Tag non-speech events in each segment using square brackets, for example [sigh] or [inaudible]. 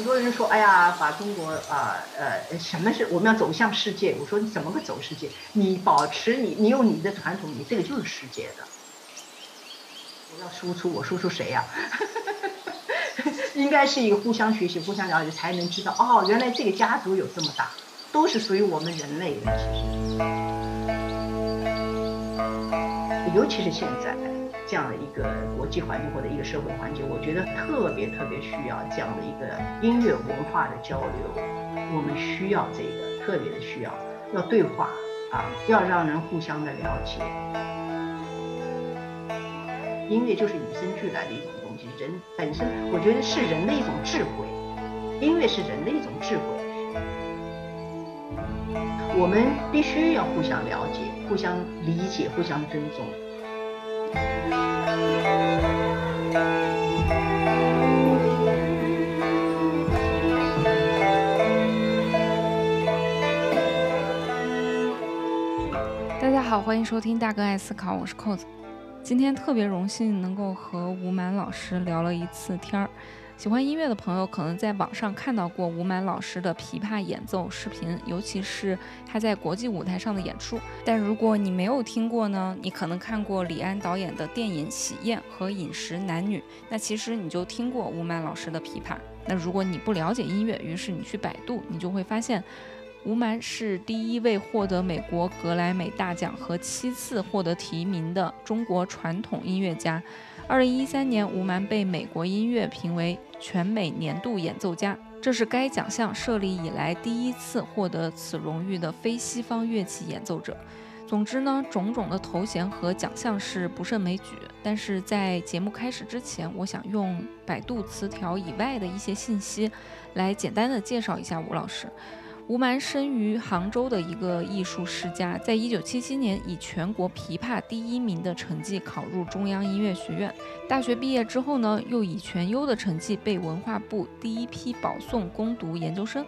很多人说，哎呀，把中国啊呃什么是我们要走向世界？我说你怎么个走世界？你保持你你有你的传统，你这个就是世界的。我要输出，我输出谁呀？[laughs] 应该是一个互相学习、互相了解，才能知道哦，原来这个家族有这么大，都是属于我们人类的。其实，尤其是现在这样的一个国际环境或者一个社会环境，我觉得特别特别需要这样的一个音乐文化的交流。我们需要这个，特别的需要，要对话啊，要让人互相的了解。音乐就是与生俱来的一种东西。人本身，我觉得是人的一种智慧，音乐是人的一种智慧，我们必须要互相了解、互相理解、互相尊重。欢迎收听大哥爱思考，我是扣子。今天特别荣幸能够和吴满老师聊了一次天儿。喜欢音乐的朋友可能在网上看到过吴满老师的琵琶演奏视频，尤其是他在国际舞台上的演出。但如果你没有听过呢，你可能看过李安导演的电影《喜宴》和《饮食男女》，那其实你就听过吴满老师的琵琶。那如果你不了解音乐，于是你去百度，你就会发现。吴蛮是第一位获得美国格莱美大奖和七次获得提名的中国传统音乐家。二零一三年，吴蛮被美国音乐评为全美年度演奏家，这是该奖项设立以来第一次获得此荣誉的非西方乐器演奏者。总之呢，种种的头衔和奖项是不胜枚举。但是在节目开始之前，我想用百度词条以外的一些信息，来简单的介绍一下吴老师。吴蛮生于杭州的一个艺术世家，在一九七七年以全国琵琶第一名的成绩考入中央音乐学院。大学毕业之后呢，又以全优的成绩被文化部第一批保送攻读研究生。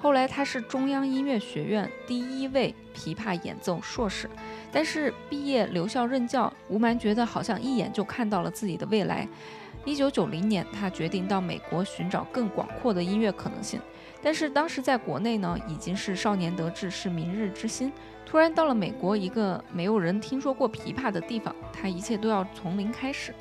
后来他是中央音乐学院第一位琵琶演奏硕士。但是毕业留校任教，吴蛮觉得好像一眼就看到了自己的未来。一九九零年，他决定到美国寻找更广阔的音乐可能性。但是当时在国内呢，已经是少年得志，是明日之星。突然到了美国，一个没有人听说过琵琶的地方，他一切都要从零开始。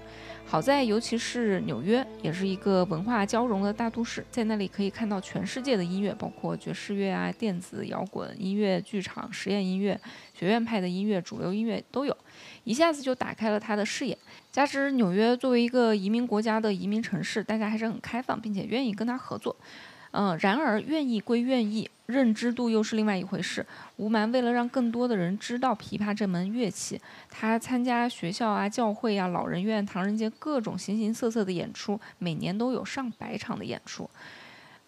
好在，尤其是纽约，也是一个文化交融的大都市，在那里可以看到全世界的音乐，包括爵士乐啊、电子摇滚音乐、剧场、实验音乐、学院派的音乐、主流音乐都有，一下子就打开了他的视野。加之纽约作为一个移民国家的移民城市，大家还是很开放，并且愿意跟他合作。嗯，然而愿意归愿意，认知度又是另外一回事。吴蛮为了让更多的人知道琵琶这门乐器，他参加学校啊、教会啊、老人院、唐人街各种形形色色的演出，每年都有上百场的演出。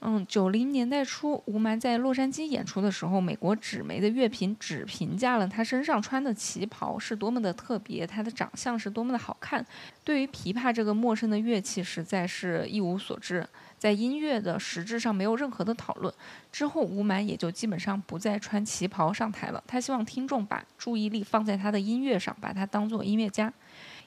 嗯，九零年代初，吴蛮在洛杉矶演出的时候，美国纸媒的乐评只评价了他身上穿的旗袍是多么的特别，他的长相是多么的好看，对于琵琶这个陌生的乐器，实在是一无所知。在音乐的实质上没有任何的讨论，之后吴蛮也就基本上不再穿旗袍上台了。他希望听众把注意力放在他的音乐上，把他当做音乐家。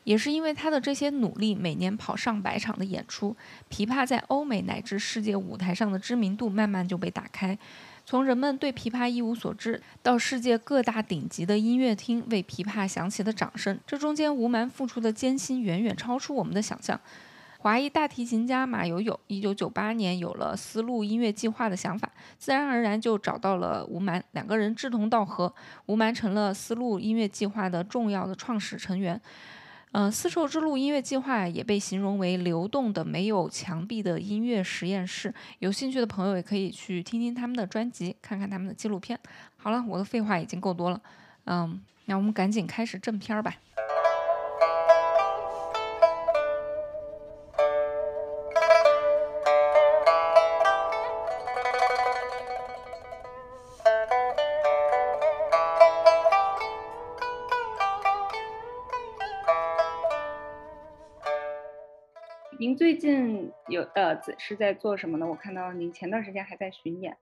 也是因为他的这些努力，每年跑上百场的演出，琵琶在欧美乃至世界舞台上的知名度慢慢就被打开。从人们对琵琶一无所知，到世界各大顶级的音乐厅为琵琶响起的掌声，这中间吴蛮付出的艰辛远远超出我们的想象。华裔大提琴家马友友，一九九八年有了丝路音乐计划的想法，自然而然就找到了吴蛮，两个人志同道合，吴蛮成了丝路音乐计划的重要的创始成员。嗯，丝绸之路音乐计划也被形容为流动的、没有墙壁的音乐实验室。有兴趣的朋友也可以去听听他们的专辑，看看他们的纪录片。好了，我的废话已经够多了，嗯，那我们赶紧开始正片儿吧。您最近有呃是在做什么呢？我看到您前段时间还在巡演。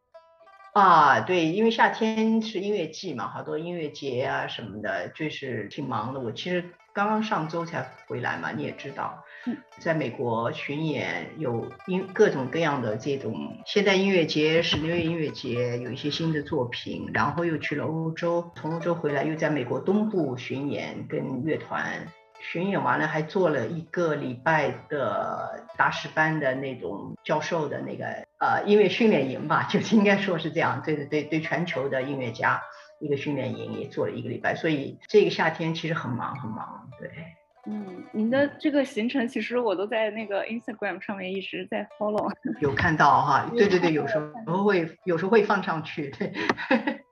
啊，对，因为夏天是音乐季嘛，好多音乐节啊什么的，就是挺忙的。我其实刚刚上周才回来嘛，你也知道，在美国巡演有音各种各样的这种现代音乐节、室内音乐节，有一些新的作品，然后又去了欧洲，从欧洲回来又在美国东部巡演，跟乐团巡演完了，还做了一个礼拜的大师班的那种教授的那个呃音乐训练营吧，[laughs] 就应该说是这样，对对对对，全球的音乐家。一个训练营也做了一个礼拜，所以这个夏天其实很忙很忙。对，嗯，您的这个行程其实我都在那个 Instagram 上面一直在 follow，有看到哈，对对对，有时候会有时候会放上去，对。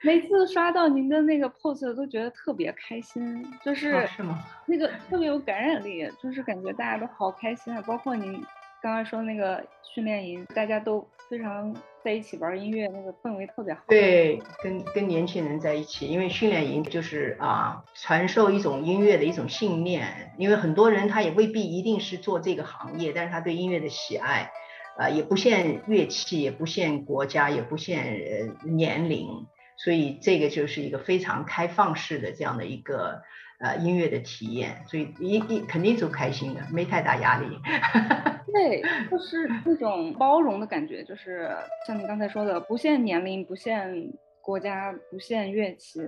每次刷到您的那个 post 都觉得特别开心，就是是吗？那个特别有感染力，就是感觉大家都好开心啊，包括您刚刚说那个训练营，大家都非常。在一起玩音乐，那个氛围特别好。对，跟跟年轻人在一起，因为训练营就是啊，传授一种音乐的一种信念。因为很多人他也未必一定是做这个行业，但是他对音乐的喜爱，啊，也不限乐器，也不限国家，也不限年龄，所以这个就是一个非常开放式的这样的一个呃音乐的体验，所以一一肯定是开心的，没太大压力。[laughs] 对，就是那种包容的感觉，就是像你刚才说的，不限年龄，不限国家，不限乐器。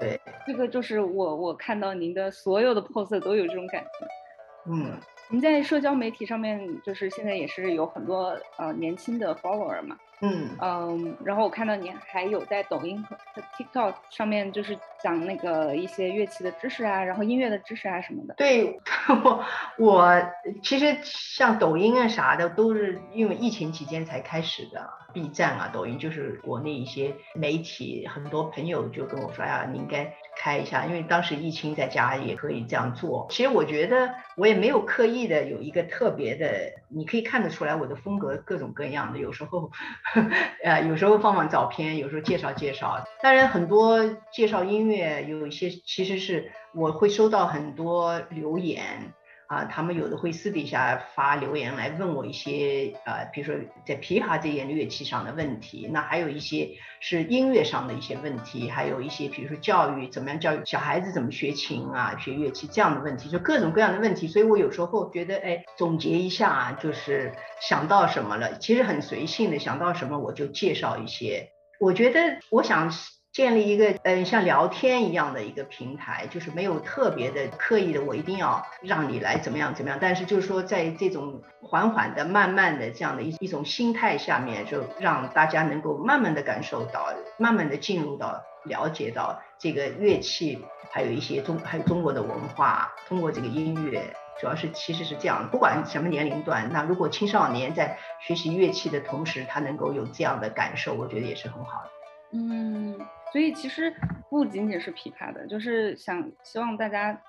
对，这个就是我我看到您的所有的 pose 都有这种感觉。嗯。您在社交媒体上面，就是现在也是有很多呃年轻的 follower 嘛，嗯嗯，然后我看到你还有在抖音和 TikTok 上面，就是讲那个一些乐器的知识啊，然后音乐的知识啊什么的。对 [laughs] 我我其实像抖音啊啥的，都是因为疫情期间才开始的。B 站啊，抖音就是国内一些媒体，很多朋友就跟我说呀，你应该。开一下，因为当时疫情在家也可以这样做。其实我觉得我也没有刻意的有一个特别的，你可以看得出来我的风格各种各样的。有时候，呃，有时候放放照片，有时候介绍介绍。当然很多介绍音乐，有一些其实是我会收到很多留言。啊，他们有的会私底下发留言来问我一些，呃，比如说在琵琶这件乐器上的问题，那还有一些是音乐上的一些问题，还有一些比如说教育怎么样教育小孩子怎么学琴啊，学乐器这样的问题，就各种各样的问题。所以我有时候觉得，哎，总结一下，就是想到什么了，其实很随性的，想到什么我就介绍一些。我觉得我想。建立一个嗯像聊天一样的一个平台，就是没有特别的刻意的，我一定要让你来怎么样怎么样。但是就是说，在这种缓缓的、慢慢的这样的一一种心态下面，就让大家能够慢慢的感受到，慢慢的进入到了解到这个乐器，还有一些中还有中国的文化，通过这个音乐，主要是其实是这样，不管什么年龄段，那如果青少年在学习乐器的同时，他能够有这样的感受，我觉得也是很好的。嗯。所以其实不仅仅是琵琶的，就是想希望大家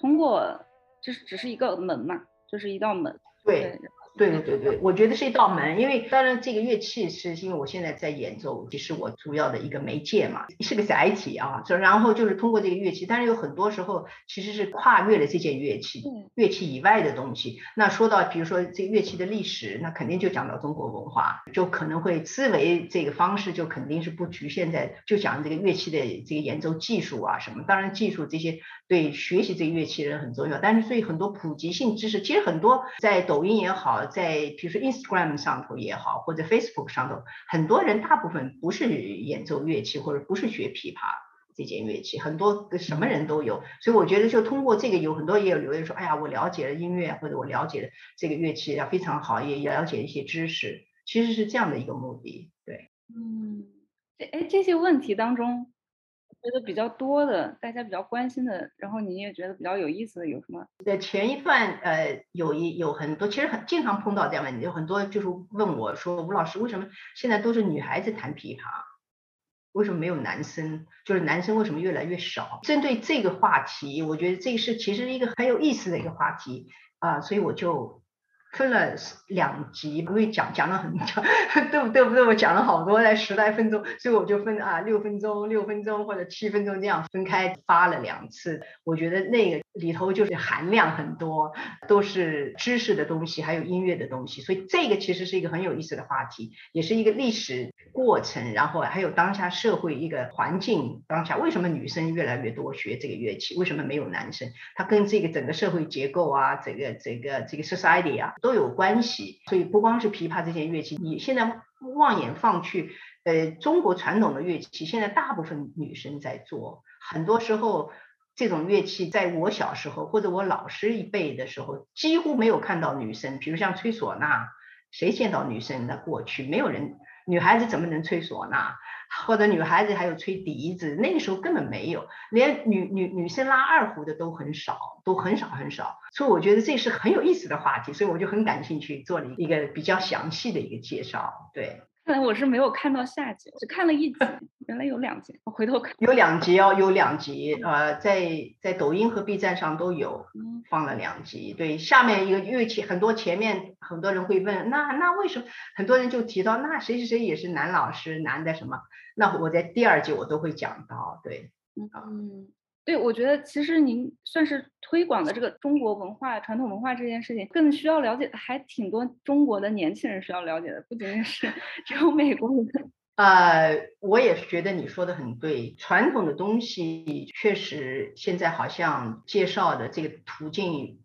通过，这是只是一个门嘛，就是一道门。对。对对对对对，我觉得是一道门，因为当然这个乐器是因为我现在在演奏，也是我主要的一个媒介嘛，是个载体啊。这然后就是通过这个乐器，但是有很多时候其实是跨越了这件乐器，乐器以外的东西。那说到比如说这个乐器的历史，那肯定就讲到中国文化，就可能会思维这个方式就肯定是不局限在就讲这个乐器的这个演奏技术啊什么。当然技术这些对学习这个乐器人很重要，但是所以很多普及性知识，其实很多在抖音也好。在比如说 Instagram 上头也好，或者 Facebook 上头，很多人大部分不是演奏乐器，或者不是学琵琶这件乐器，很多什么人都有。所以我觉得就通过这个，有很多也有留言说，哎呀，我了解了音乐，或者我了解了这个乐器，要非常好，也了解一些知识，其实是这样的一个目的。对，嗯，这哎，这些问题当中。觉得比较多的，大家比较关心的，然后你也觉得比较有意思的有什么？在前一段，呃，有一有很多，其实很经常碰到这样问题，有很多就是问我说，吴老师为什么现在都是女孩子弹琵琶，为什么没有男生？就是男生为什么越来越少？针对这个话题，我觉得这是其实一个很有意思的一个话题啊，所以我就分了两集，因为讲讲了很 [laughs] 讲，对不对不对？我讲了好多，在十来分钟，所以我就分啊六分钟、六分钟或者七分钟这样分开发了两次。我觉得那个里头就是含量很多，都是知识的东西，还有音乐的东西，所以这个其实是一个很有意思的话题，也是一个历史过程，然后还有当下社会一个环境，当下为什么女生越来越多学这个乐器，为什么没有男生？它跟这个整个社会结构啊，这个这个这个 society 啊。都有关系，所以不光是琵琶这些乐器，你现在望眼放去，呃，中国传统的乐器现在大部分女生在做，很多时候这种乐器在我小时候或者我老师一辈的时候，几乎没有看到女生，比如像吹唢呐，谁见到女生那过去？没有人，女孩子怎么能吹唢呐？或者女孩子还有吹笛子，那个时候根本没有，连女女女生拉二胡的都很少，都很少很少。所以我觉得这是很有意思的话题，所以我就很感兴趣，做了一个比较详细的一个介绍。对。看来我是没有看到下集，只看了一集，原来有两集，我回头看。有两集哦，有两集，呃，在在抖音和 B 站上都有放了两集。对，下面一个因为前很多，前面很多人会问，那那为什么很多人就提到那谁谁谁也是男老师，男的什么？那我在第二集我都会讲到，对，嗯。对，我觉得其实您算是推广的这个中国文化、传统文化这件事情，更需要了解的还挺多中国的年轻人需要了解的，不仅仅是 [laughs] 只有美国人。呃，我也是觉得你说的很对，传统的东西确实现在好像介绍的这个途径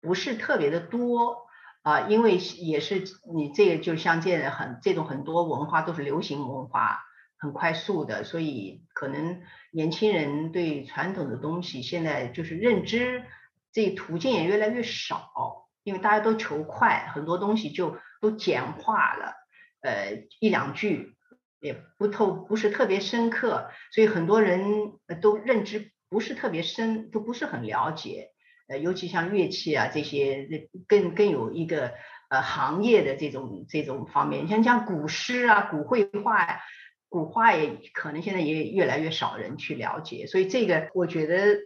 不是特别的多啊，因为也是你这个就像这很这种很多文化都是流行文化。很快速的，所以可能年轻人对传统的东西现在就是认知，这途径也越来越少，因为大家都求快，很多东西就都简化了，呃，一两句也不透，不是特别深刻，所以很多人都认知不是特别深，都不是很了解，呃，尤其像乐器啊这些，更更有一个呃行业的这种这种方面，像像古诗啊、古绘画呀。古画也可能现在也越来越少人去了解，所以这个我觉得，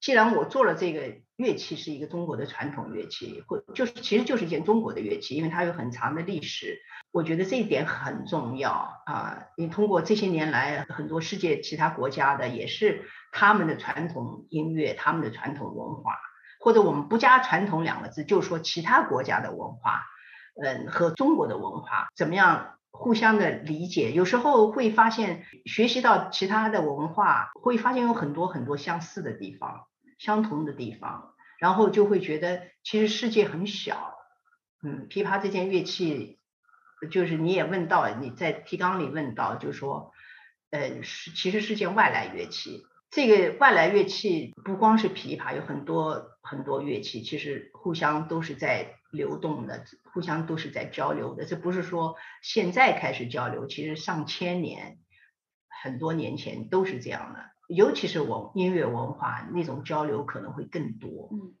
既然我做了这个乐器是一个中国的传统乐器，或就是其实就是一件中国的乐器，因为它有很长的历史，我觉得这一点很重要啊。你通过这些年来很多世界其他国家的也是他们的传统音乐、他们的传统文化，或者我们不加“传统”两个字，就说其他国家的文化，嗯，和中国的文化怎么样？互相的理解，有时候会发现学习到其他的文化，会发现有很多很多相似的地方、相同的地方，然后就会觉得其实世界很小。嗯，琵琶这件乐器，就是你也问到，你在提纲里问到，就是说，呃，是其实是件外来乐器。这个外来乐器不光是琵琶，有很多很多乐器，其实互相都是在。流动的，互相都是在交流的。这不是说现在开始交流，其实上千年、很多年前都是这样的。尤其是文音乐文化那种交流可能会更多。嗯，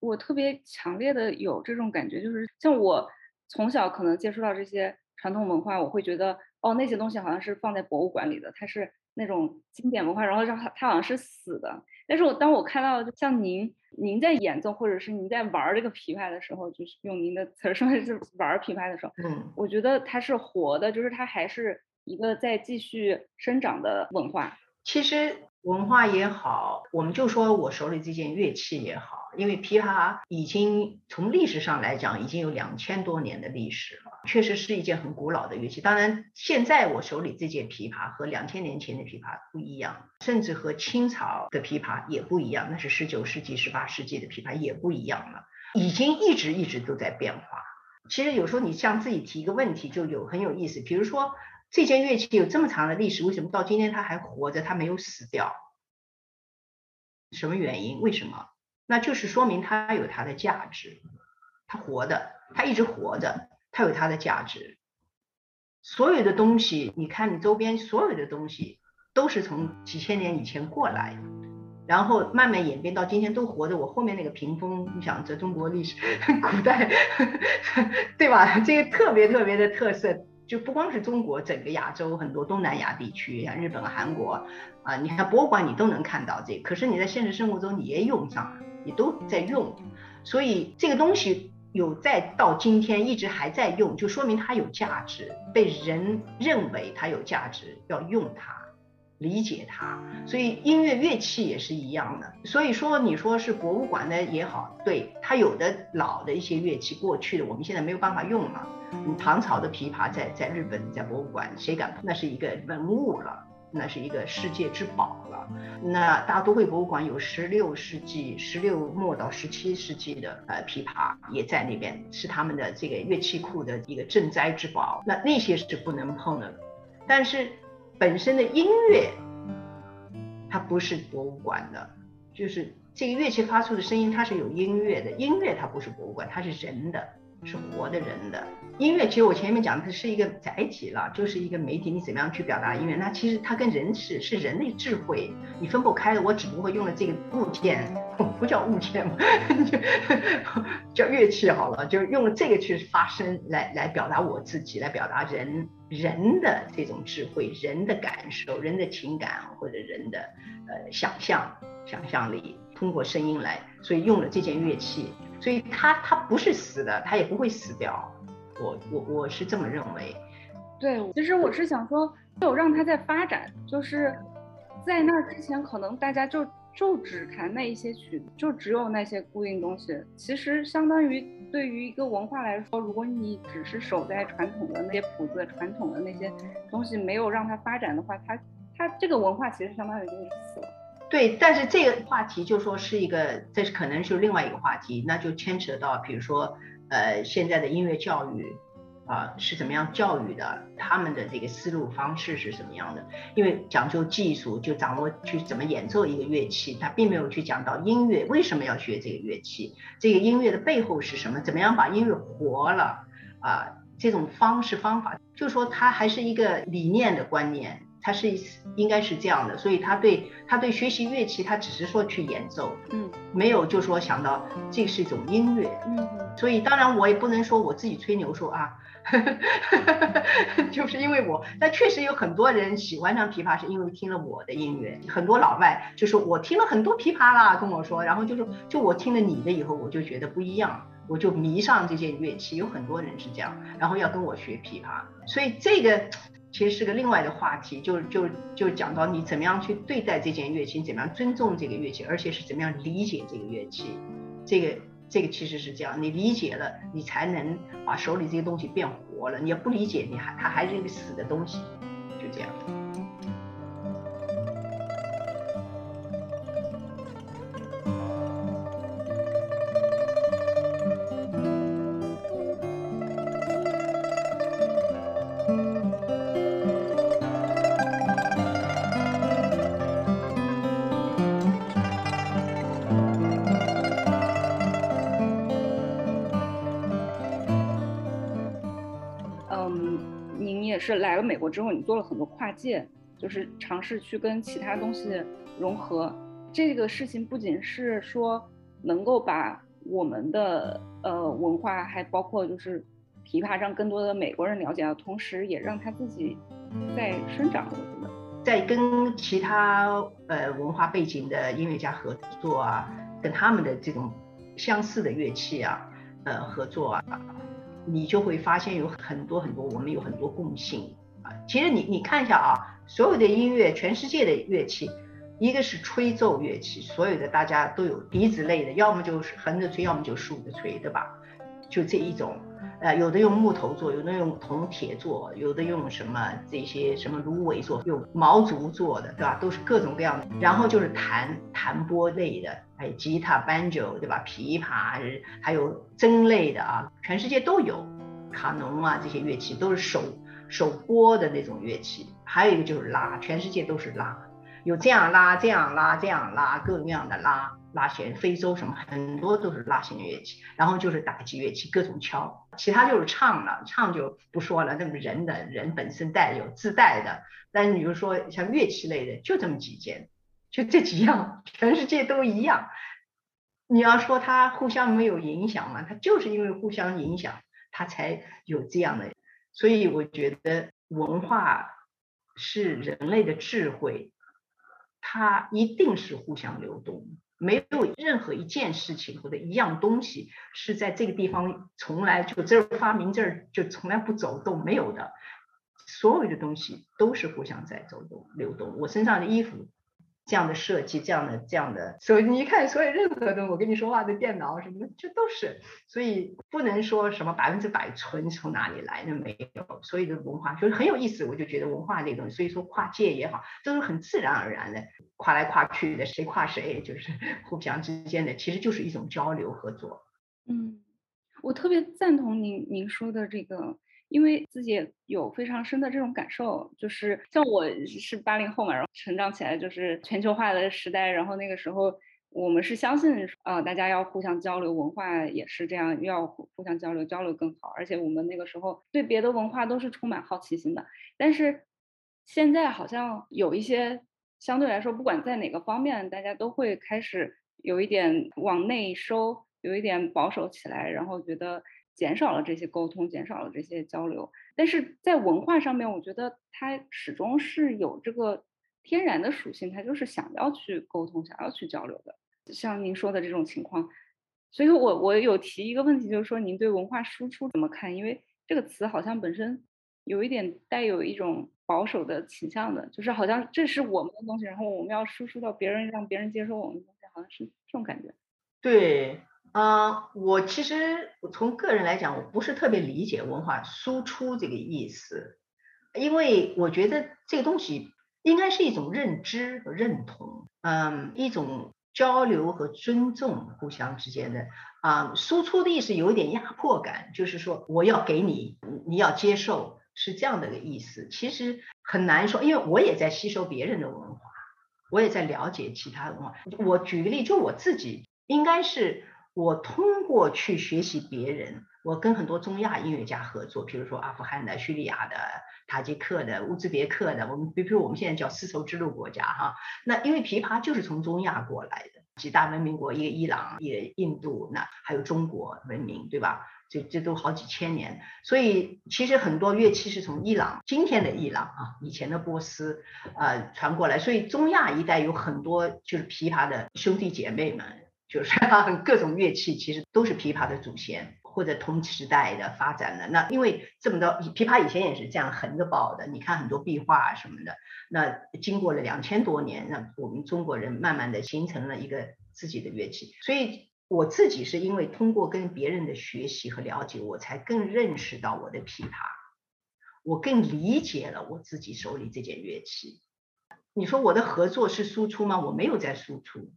我特别强烈的有这种感觉，就是像我从小可能接触到这些传统文化，我会觉得哦，那些东西好像是放在博物馆里的，它是那种经典文化，然后让它它好像是死的。但是我当我看到像您。您在演奏，或者是您在玩这个琵琶的时候，就是用您的词儿说，是 [laughs] 玩琵琶的时候，嗯，我觉得它是活的，就是它还是一个在继续生长的文化。其实。文化也好，我们就说我手里这件乐器也好，因为琵琶已经从历史上来讲已经有两千多年的历史了，确实是一件很古老的乐器。当然，现在我手里这件琵琶和两千年前的琵琶不一样，甚至和清朝的琵琶也不一样，那是十九世纪、十八世纪的琵琶也不一样了，已经一直一直都在变化。其实有时候你向自己提一个问题，就有很有意思，比如说。这件乐器有这么长的历史，为什么到今天它还活着？它没有死掉？什么原因？为什么？那就是说明它有它的价值，它活的，它一直活着，它有它的价值。所有的东西，你看你周边所有的东西，都是从几千年以前过来，然后慢慢演变到今天都活着。我后面那个屏风，你想这中国历史 [laughs] 古代，[laughs] 对吧？这个特别特别的特色。就不光是中国，整个亚洲很多东南亚地区，像日本、韩国，啊，你看博物馆你都能看到这。可是你在现实生活中你也用上，你都在用，所以这个东西有在到今天一直还在用，就说明它有价值，被人认为它有价值，要用它，理解它。所以音乐乐器也是一样的。所以说你说是博物馆的也好，对它有的老的一些乐器，过去的我们现在没有办法用了。唐朝的琵琶在在日本在博物馆，谁敢碰？那是一个文物了。那是一个世界之宝了。那大都会博物馆有十六世纪、十六末到十七世纪的呃琵琶也在那边，是他们的这个乐器库的一个镇灾之宝。那那些是不能碰的。但是本身的音乐，它不是博物馆的，就是这个乐器发出的声音，它是有音乐的。音乐它不是博物馆，它是人的。是活的人的音乐，其实我前面讲的是一个载体了，就是一个媒体，你怎么样去表达音乐？那其实它跟人是是人类智慧，你分不开的。我只不过用了这个物件，[laughs] 不叫物件嘛，叫乐器好了，就是用了这个去发声，来来表达我自己，来表达人人的这种智慧、人的感受、人的情感或者人的呃想象、想象力，通过声音来，所以用了这件乐器。所以它它不是死的，它也不会死掉。我我我是这么认为。对，其实我是想说，就让它在发展，就是在那之前，可能大家就就只弹那一些曲子，就只有那些固定东西。其实相当于对于一个文化来说，如果你只是守在传统的那些谱子、传统的那些东西，没有让它发展的话，它它这个文化其实相当于就是死了。对，但是这个话题就说是一个，这是可能是另外一个话题，那就牵扯到，比如说，呃，现在的音乐教育，啊，是怎么样教育的？他们的这个思路方式是什么样的？因为讲究技术，就掌握去怎么演奏一个乐器，他并没有去讲到音乐为什么要学这个乐器，这个音乐的背后是什么？怎么样把音乐活了？啊，这种方式方法，就说它还是一个理念的观念。他是应该是这样的，所以他对他对学习乐器，他只是说去演奏，嗯，没有就说想到这是一种音乐，嗯，所以当然我也不能说我自己吹牛说啊，[laughs] 就是因为我，但确实有很多人喜欢上琵琶，是因为听了我的音乐，很多老外就是我听了很多琵琶啦，跟我说，然后就说就我听了你的以后，我就觉得不一样，我就迷上这件乐器，有很多人是这样，然后要跟我学琵琶，所以这个。其实是个另外的话题，就就就讲到你怎么样去对待这件乐器，怎么样尊重这个乐器，而且是怎么样理解这个乐器。这个这个其实是这样，你理解了，你才能把手里这些东西变活了。你要不理解，你还它还是一个死的东西，就这样。来了美国之后，你做了很多跨界，就是尝试去跟其他东西融合。这个事情不仅是说能够把我们的呃文化，还包括就是琵琶让更多的美国人了解到，同时也让他自己在生长。我觉得在跟其他呃文化背景的音乐家合作啊，跟他们的这种相似的乐器啊，呃合作啊。你就会发现有很多很多，我们有很多共性啊。其实你你看一下啊，所有的音乐，全世界的乐器，一个是吹奏乐器，所有的大家都有笛子类的，要么就是横着吹，要么就竖着吹，对吧？就这一种，呃，有的用木头做，有的用铜铁做，有的用什么这些什么芦苇做，用毛竹做的，对吧？都是各种各样的。然后就是弹弹拨类的，还有吉他、banjo，对吧？琵琶，还有筝类的啊，全世界都有。卡农啊，这些乐器都是手手拨的那种乐器。还有一个就是拉，全世界都是拉，有这样拉、这样拉、这样拉，各种各样的拉。拉弦，非洲什么很多都是拉弦乐器，然后就是打击乐器，各种敲，其他就是唱了，唱就不说了。那么人的人本身带有自带的，但是你就说像乐器类的，就这么几件，就这几样，全世界都一样。你要说它互相没有影响嘛？它就是因为互相影响，它才有这样的。所以我觉得文化是人类的智慧，它一定是互相流动。没有任何一件事情或者一样东西是在这个地方从来就这儿发明这儿就从来不走动，没有的。所有的东西都是互相在走动、流动。我身上的衣服。这样的设计，这样的这样的，所以你一看，所有任何的，我跟你说话的电脑什么的，这都是，所以不能说什么百分之百纯从哪里来，那没有，所以的文化就是很有意思，我就觉得文化这种，所以说跨界也好，都是很自然而然的跨来跨去的，谁跨谁，就是 [laughs] 互相之间的，其实就是一种交流合作。嗯，我特别赞同您您说的这个。因为自己有非常深的这种感受，就是像我是八零后嘛，然后成长起来就是全球化的时代，然后那个时候我们是相信啊，大家要互相交流，文化也是这样，要互相交流，交流更好。而且我们那个时候对别的文化都是充满好奇心的。但是现在好像有一些相对来说，不管在哪个方面，大家都会开始有一点往内收，有一点保守起来，然后觉得。减少了这些沟通，减少了这些交流，但是在文化上面，我觉得它始终是有这个天然的属性，它就是想要去沟通，想要去交流的。像您说的这种情况，所以我我有提一个问题，就是说您对文化输出怎么看？因为这个词好像本身有一点带有一种保守的倾向的，就是好像这是我们的东西，然后我们要输出到别人，让别人接受我们的东西，好像是这种感觉。对。啊，我其实从个人来讲，我不是特别理解文化输出这个意思，因为我觉得这个东西应该是一种认知和认同，嗯，一种交流和尊重互相之间的啊，输出的意思有一点压迫感，就是说我要给你，你要接受，是这样的一个意思。其实很难说，因为我也在吸收别人的文化，我也在了解其他文化。我举个例，就我自己应该是。我通过去学习别人，我跟很多中亚音乐家合作，比如说阿富汗的、叙利亚的、塔吉克的、乌兹别克的，我们比如我们现在叫丝绸之路国家哈，那因为琵琶就是从中亚过来的，几大文明国，一个伊朗，一个印度，那还有中国文明，对吧？这这都好几千年，所以其实很多乐器是从伊朗，今天的伊朗啊，以前的波斯，呃，传过来，所以中亚一带有很多就是琵琶的兄弟姐妹们。就是 [laughs] 各种乐器其实都是琵琶的祖先，或者同时代的发展的。那因为这么多琵琶以前也是这样横着抱的，你看很多壁画什么的。那经过了两千多年，那我们中国人慢慢的形成了一个自己的乐器。所以我自己是因为通过跟别人的学习和了解，我才更认识到我的琵琶，我更理解了我自己手里这件乐器。你说我的合作是输出吗？我没有在输出。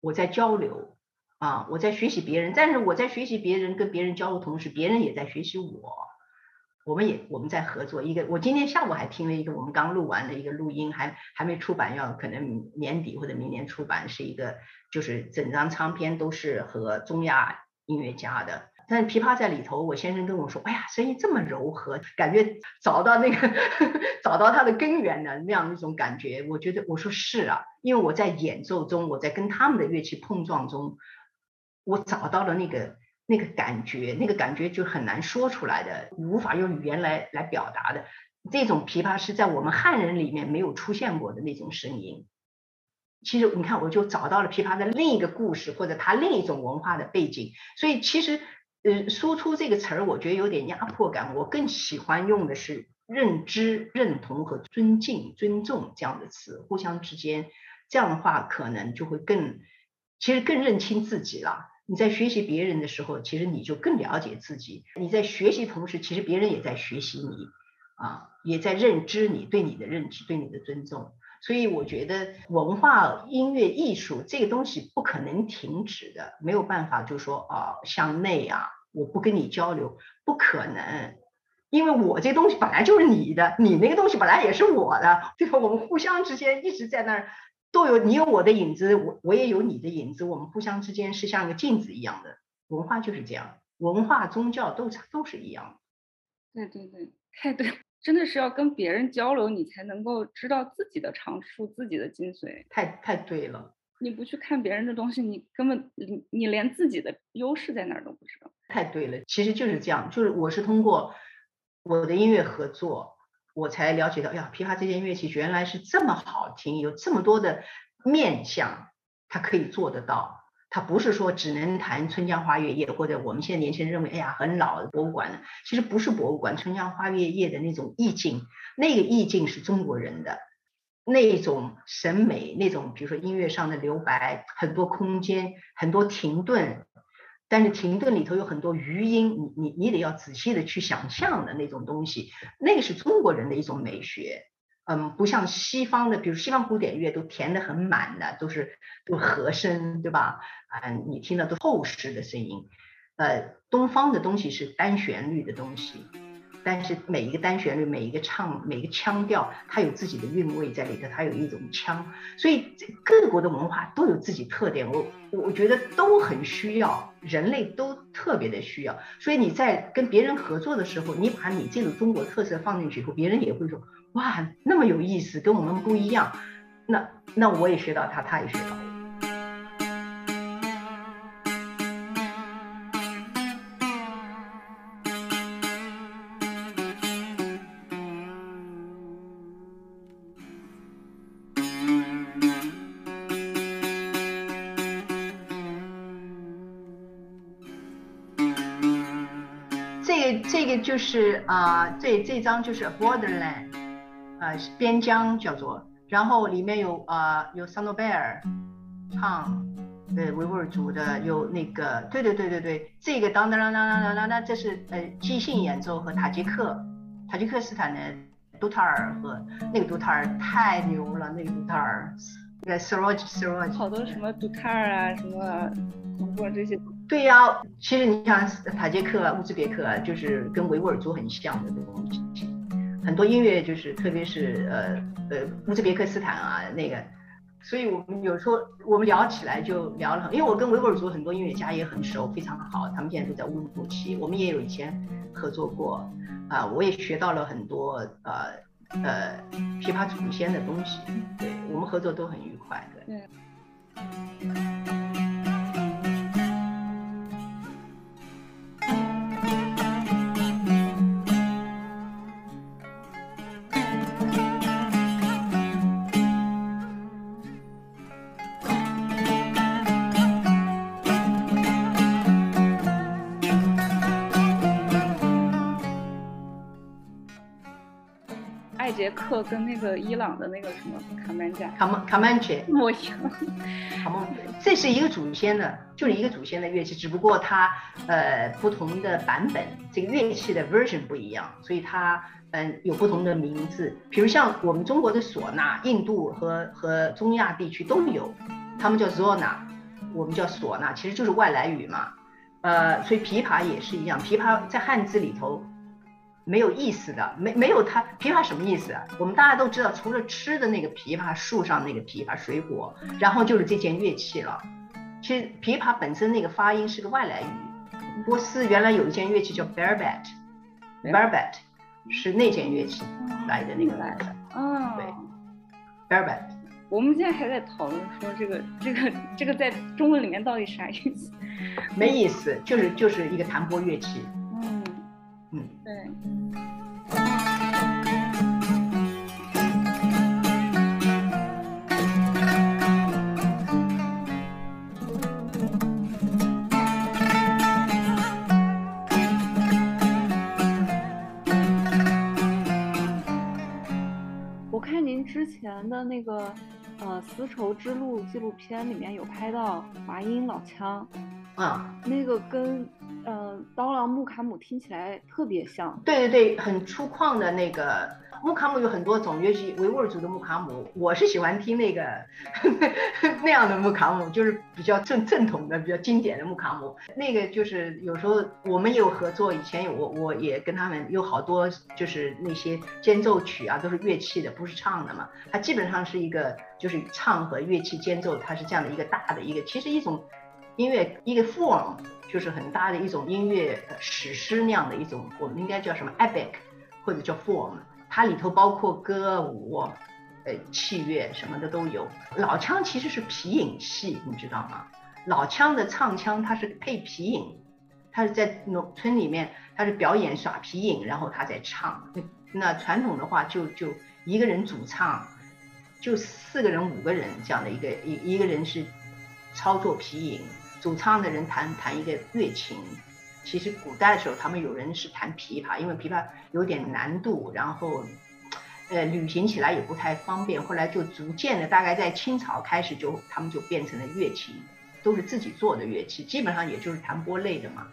我在交流啊，我在学习别人，但是我在学习别人跟别人交流同时，别人也在学习我，我们也我们在合作。一个我今天下午还听了一个我们刚录完的一个录音，还还没出版，要可能年底或者明年出版，是一个就是整张唱片都是和中亚音乐家的。但是琵琶在里头，我先生跟我说：“哎呀，声音这么柔和，感觉找到那个 [laughs] 找到它的根源的那样一种感觉。”我觉得我说是啊，因为我在演奏中，我在跟他们的乐器碰撞中，我找到了那个那个感觉，那个感觉就很难说出来的，无法用语言来来表达的。这种琵琶是在我们汉人里面没有出现过的那种声音。其实你看，我就找到了琵琶的另一个故事，或者它另一种文化的背景。所以其实。呃，输出这个词儿，我觉得有点压迫感。我更喜欢用的是认知、认同和尊敬、尊重这样的词，互相之间，这样的话可能就会更，其实更认清自己了。你在学习别人的时候，其实你就更了解自己。你在学习同时，其实别人也在学习你，啊，也在认知你对你的认知、对你的尊重。所以我觉得文化、音乐、艺术这个东西不可能停止的，没有办法就说啊向内啊，我不跟你交流，不可能，因为我这东西本来就是你的，你那个东西本来也是我的，对吧？我们互相之间一直在那儿都有，你有我的影子，我我也有你的影子，我们互相之间是像个镜子一样的。文化就是这样，文化、宗教都都是一样。对对对，太对。真的是要跟别人交流，你才能够知道自己的长处、自己的精髓。太太对了，你不去看别人的东西，你根本你你连自己的优势在哪儿都不知道。太对了，其实就是这样，就是我是通过我的音乐合作，我才了解到，哎呀，琵琶这件乐器原来是这么好听，有这么多的面向，它可以做得到。他不是说只能谈《春江花月夜》，或者我们现在年轻人认为，哎呀，很老的博物馆了。其实不是博物馆，《春江花月夜》的那种意境，那个意境是中国人的那种审美，那种比如说音乐上的留白，很多空间，很多停顿，但是停顿里头有很多余音，你你你得要仔细的去想象的那种东西，那个是中国人的一种美学。嗯，不像西方的，比如西方古典乐都填得很满的，都是都和声，对吧？啊，你听到都厚实的声音。呃，东方的东西是单旋律的东西，但是每一个单旋律，每一个唱，每一个腔调，它有自己的韵味在里头，它有一种腔，所以各国的文化都有自己特点。我我觉得都很需要，人类都特别的需要。所以你在跟别人合作的时候，你把你这种中国特色放进去以后，别人也会说。哇，那么有意思，跟我们不一样。那那我也学到他，他也学到我。这个这个就是啊，这这张就是 Borderland。呃，边疆叫做，然后里面有呃有桑诺贝尔唱，对维吾尔族的，有那个，对对对对对，这个当当当当当当当，这是呃即兴演奏和塔吉克，塔吉克斯坦的杜塔尔和那个杜塔尔太牛了，那个杜塔尔，那个 s r o j s r o j 好多什么杜塔尔啊，什么通过这些。对呀，其实你像塔吉克、乌兹别克，就是跟维吾尔族很像的东西。很多音乐就是，特别是呃呃乌兹别克斯坦啊那个，所以我们有时候我们聊起来就聊了很，因为我跟维吾尔族很多音乐家也很熟，非常好，他们现在都在乌鲁木齐，我们也有以前合作过，啊，我也学到了很多呃呃琵琶祖先的东西，对我们合作都很愉快，对。克跟那个伊朗的那个什么卡曼加卡曼卡曼切一模一样，卡曼，这是一个祖先的，就是一个祖先的乐器，只不过它呃不同的版本，这个乐器的 version 不一样，所以它嗯有不同的名字。比如像我们中国的唢呐，印度和和中亚地区都有，他们叫 zona，我们叫唢呐，其实就是外来语嘛。呃，所以琵琶也是一样，琵琶在汉字里头。没有意思的，没没有它琵琶什么意思？我们大家都知道，除了吃的那个琵琶，树上那个琵琶水果，然后就是这件乐器了。其实琵琶本身那个发音是个外来语。波斯原来有一件乐器叫 barbet，barbet 是那件乐器来的那个来的。嗯，对，barbet。我们现在还在讨论说这个这个这个在中文里面到底啥意思？没意思，就是就是一个弹拨乐器。嗯嗯，对。之前的那个呃丝绸之路纪录片里面有拍到华阴老腔，啊，那个跟呃刀郎木卡姆听起来特别像。对对对，很粗犷的那个木卡姆有很多种，尤其维吾尔族的木卡姆，我是喜欢听那个 [laughs] 那样的木卡姆，就是比较正正统的、比较经典的木卡姆。那个就是有时候我们也有合作，以前有我我也跟他们有好多就是那些间奏曲啊，都是乐器的，不是唱的嘛。它基本上是一个，就是唱和乐器间奏，它是这样的一个大的一个，其实一种音乐一个 form，就是很大的一种音乐史诗那样的一种，我们应该叫什么 epic，或者叫 form，它里头包括歌舞，呃，器乐什么的都有。老腔其实是皮影戏，你知道吗？老腔的唱腔它是配皮影，它是在农村里面，它是表演耍皮影，然后他在唱。那传统的话就就。一个人主唱，就四个人五个人这样的一个一一个人是操作皮影，主唱的人弹弹一个乐琴。其实古代的时候，他们有人是弹琵琶，因为琵琶有点难度，然后，呃，旅行起来也不太方便。后来就逐渐的，大概在清朝开始就他们就变成了乐器，都是自己做的乐器，基本上也就是弹拨类的嘛。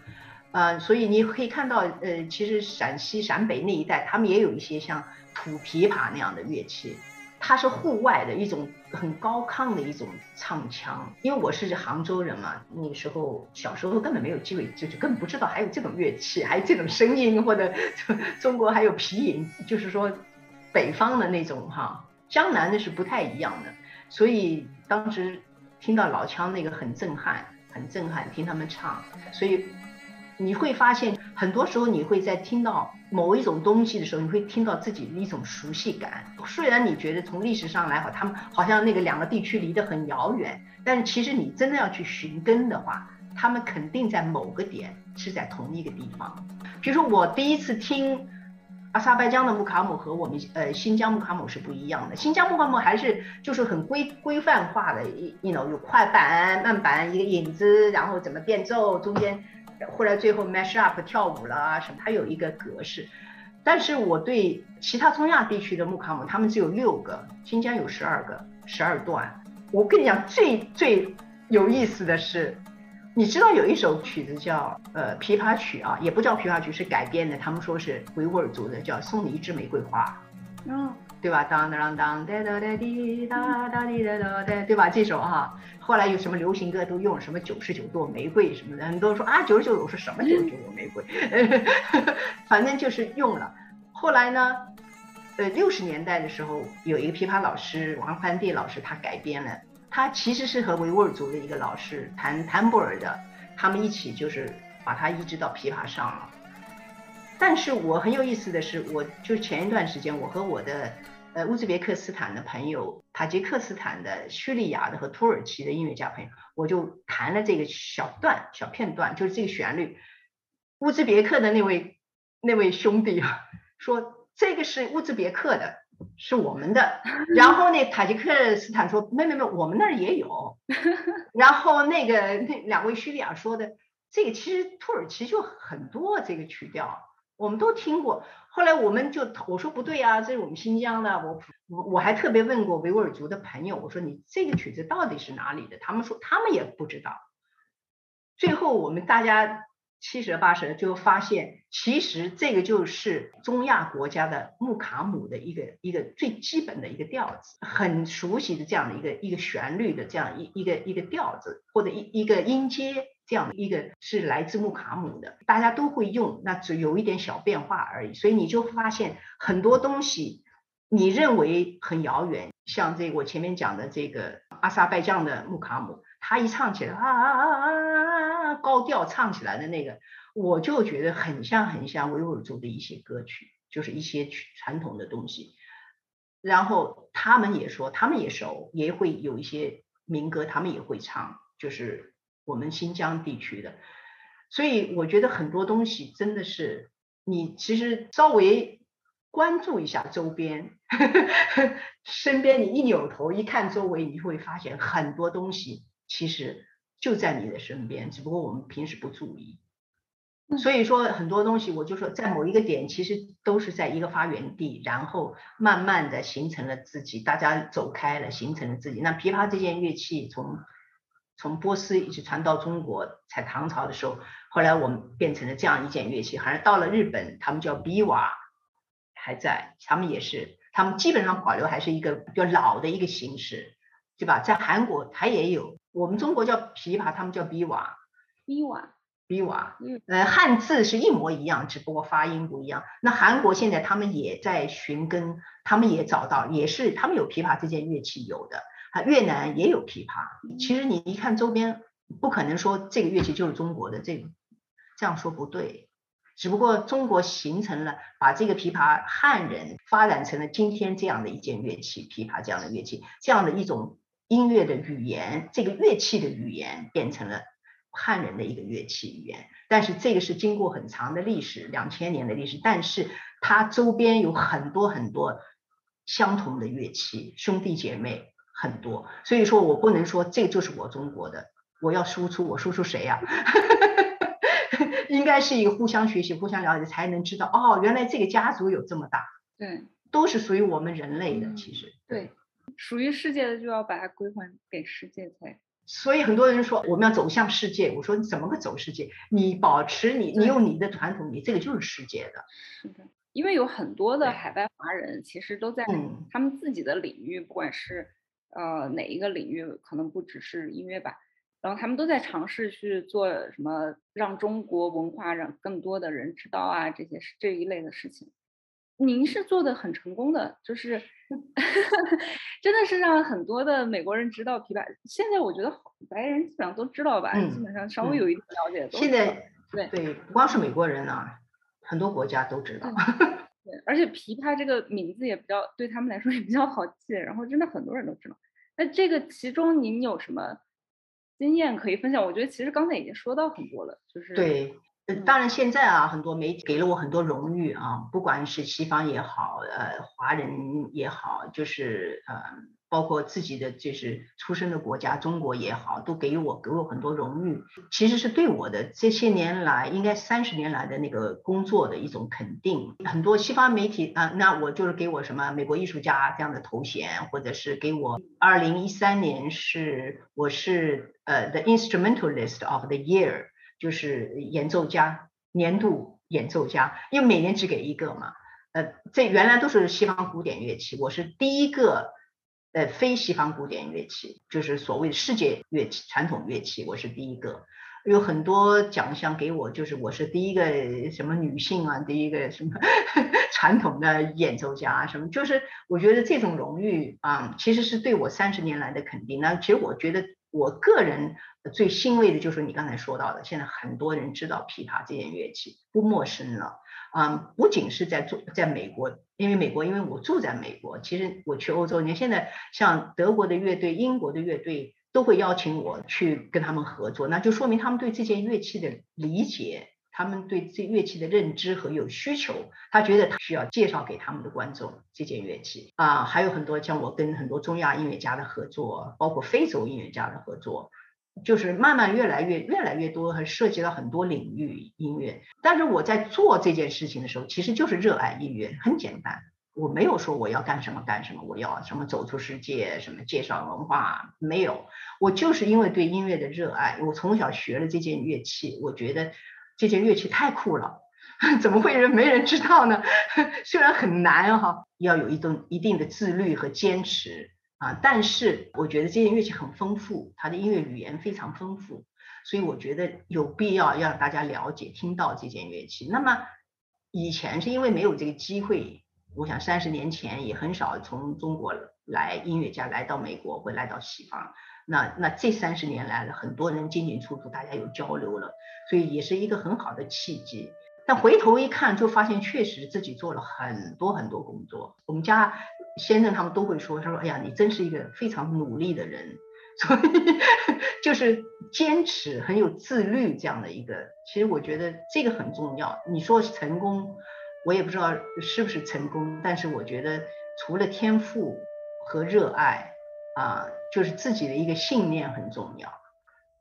呃，所以你可以看到，呃，其实陕西陕北那一带，他们也有一些像土琵琶那样的乐器。它是户外的一种很高亢的一种唱腔，因为我是杭州人嘛，那时候小时候根本没有机会，就是根本不知道还有这种乐器，还有这种声音，或者 [laughs] 中国还有皮影，就是说北方的那种哈，江南的是不太一样的，所以当时听到老腔那个很震撼，很震撼，听他们唱，所以。你会发现，很多时候你会在听到某一种东西的时候，你会听到自己的一种熟悉感。虽然你觉得从历史上来好，他们好像那个两个地区离得很遥远，但是其实你真的要去寻根的话，他们肯定在某个点是在同一个地方。比如说我第一次听阿萨拜疆的木卡姆和我们呃新疆木卡姆是不一样的，新疆木卡姆还是就是很规规范化的，一一种有快板、慢板，一个影子，然后怎么变奏，中间。后来最后 mash up 跳舞了啊什么，它有一个格式。但是我对其他中亚地区的木卡姆，他们只有六个，新疆有十二个，十二段。我跟你讲，最最有意思的是，你知道有一首曲子叫呃琵琶曲啊，也不叫琵琶曲，是改编的，他们说是维吾尔族的，叫送你一支玫瑰花。嗯。对吧？当当当当哒哒滴哒哒滴哒哒哒，对吧？这首哈，后来有什么流行歌都用什么九十九朵玫瑰什么的，很多人说啊九十九朵是什么九十九朵玫瑰？[laughs] 反正就是用了。后来呢，呃六十年代的时候，有一个琵琶老师王凡弟老师，他改编了，他其实是和维吾尔族的一个老师弹弹布尔的，他们一起就是把它移植到琵琶上了。但是我很有意思的是，我就前一段时间，我和我的呃乌兹别克斯坦的朋友、塔吉克斯坦的、叙利亚的和土耳其的音乐家朋友，我就弹了这个小段、小片段，就是这个旋律。乌兹别克的那位那位兄弟啊，说这个是乌兹别克的，是我们的。[laughs] 然后那，塔吉克斯坦说没没没，我们那儿也有。[laughs] 然后那个那两位叙利亚说的，这个其实土耳其就很多这个曲调。我们都听过，后来我们就我说不对啊，这是我们新疆的。我我我还特别问过维吾尔族的朋友，我说你这个曲子到底是哪里的？他们说他们也不知道。最后我们大家七十八十就发现，其实这个就是中亚国家的木卡姆的一个一个最基本的一个调子，很熟悉的这样的一个一个旋律的这样一一个一个调子或者一一个音阶。这样的一个是来自木卡姆的，大家都会用，那只有一点小变化而已。所以你就发现很多东西，你认为很遥远，像这个我前面讲的这个阿萨拜疆的木卡姆，他一唱起来啊啊啊啊啊啊高调唱起来的那个，我就觉得很像很像维吾尔族的一些歌曲，就是一些传统的东西。然后他们也说，他们也熟，也会有一些民歌，他们也会唱，就是。我们新疆地区的，所以我觉得很多东西真的是你其实稍微关注一下周边，[laughs] 身边你一扭头一看周围，你会发现很多东西其实就在你的身边，只不过我们平时不注意。所以说很多东西，我就说在某一个点，其实都是在一个发源地，然后慢慢的形成了自己，大家走开了，形成了自己。那琵琶这件乐器从。从波斯一直传到中国，在唐朝的时候，后来我们变成了这样一件乐器。好像到了日本，他们叫比瓦，还在，他们也是，他们基本上保留还是一个比较老的一个形式，对吧？在韩国它也有，我们中国叫琵琶，他们叫比瓦。比瓦，比瓦，嗯，呃，汉字是一模一样，只不过发音不一样。那韩国现在他们也在寻根，他们也找到，也是他们有琵琶这件乐器有的。啊，越南也有琵琶。其实你一看周边，不可能说这个乐器就是中国的，这个这样说不对。只不过中国形成了把这个琵琶汉人发展成了今天这样的一件乐器，琵琶这样的乐器，这样的一种音乐的语言，这个乐器的语言变成了汉人的一个乐器语言。但是这个是经过很长的历史，两千年的历史，但是它周边有很多很多。相同的乐器，兄弟姐妹很多，所以说我不能说这就是我中国的，我要输出，我输出谁呀？[laughs] 应该是一个互相学习、互相了解，才能知道哦，原来这个家族有这么大，对，都是属于我们人类的，其实对，属于世界的就要把它归还给世界才。所以很多人说我们要走向世界，我说你怎么个走世界？你保持你，你用你的传统，你这个就是世界的。是的，因为有很多的海外华人其实都在他们自己的领域，不管是呃哪一个领域，可能不只是音乐吧。然后他们都在尝试去做什么，让中国文化让更多的人知道啊，这些是这一类的事情。您是做的很成功的，就是 [laughs] 真的是让很多的美国人知道琵琶。现在我觉得白人基本上都知道吧，基本上稍微有一点了解。现在对对，不光是美国人啊，很多国家都知道。[laughs] 对，而且琵琶这个名字也比较对他们来说也比较好记，然后真的很多人都知道。那这个其中您有什么？经验可以分享，我觉得其实刚才已经说到很多了，就是对，当然现在啊，很多媒体给了我很多荣誉啊，不管是西方也好，呃，华人也好，就是呃。包括自己的就是出生的国家中国也好，都给我给我很多荣誉，其实是对我的这些年来应该三十年来的那个工作的一种肯定。很多西方媒体啊，那我就是给我什么美国艺术家这样的头衔，或者是给我二零一三年是我是呃 The Instrumentalist of the Year，就是演奏家年度演奏家，因为每年只给一个嘛。呃，这原来都是西方古典乐器，我是第一个。呃，非西方古典乐器，就是所谓世界乐器、传统乐器，我是第一个。有很多奖项给我，就是我是第一个什么女性啊，第一个什么 [laughs] 传统的演奏家啊，什么，就是我觉得这种荣誉啊，其实是对我三十年来的肯定。那其实我觉得我个人最欣慰的就是你刚才说到的，现在很多人知道琵琶这件乐器，不陌生了。嗯，不仅是在做，在美国，因为美国，因为我住在美国，其实我去欧洲，你看现在像德国的乐队、英国的乐队都会邀请我去跟他们合作，那就说明他们对这件乐器的理解，他们对这乐器的认知和有需求，他觉得他需要介绍给他们的观众这件乐器啊，还有很多像我跟很多中亚音乐家的合作，包括非洲音乐家的合作。就是慢慢越来越越来越多，还涉及到很多领域音乐。但是我在做这件事情的时候，其实就是热爱音乐，很简单。我没有说我要干什么干什么，我要什么走出世界，什么介绍文化，没有。我就是因为对音乐的热爱，我从小学了这件乐器，我觉得这件乐器太酷了，[laughs] 怎么会人没人知道呢？[laughs] 虽然很难哈，要有一种一定的自律和坚持。啊，但是我觉得这件乐器很丰富，它的音乐语言非常丰富，所以我觉得有必要让大家了解、听到这件乐器。那么以前是因为没有这个机会，我想三十年前也很少从中国来音乐家来到美国或来到西方。那那这三十年来了，很多人进进出出，大家有交流了，所以也是一个很好的契机。但回头一看，就发现确实自己做了很多很多工作。我们家先生他们都会说：“他说，哎呀，你真是一个非常努力的人，所以 [laughs] 就是坚持，很有自律这样的一个。其实我觉得这个很重要。你说成功，我也不知道是不是成功，但是我觉得除了天赋和热爱啊，就是自己的一个信念很重要。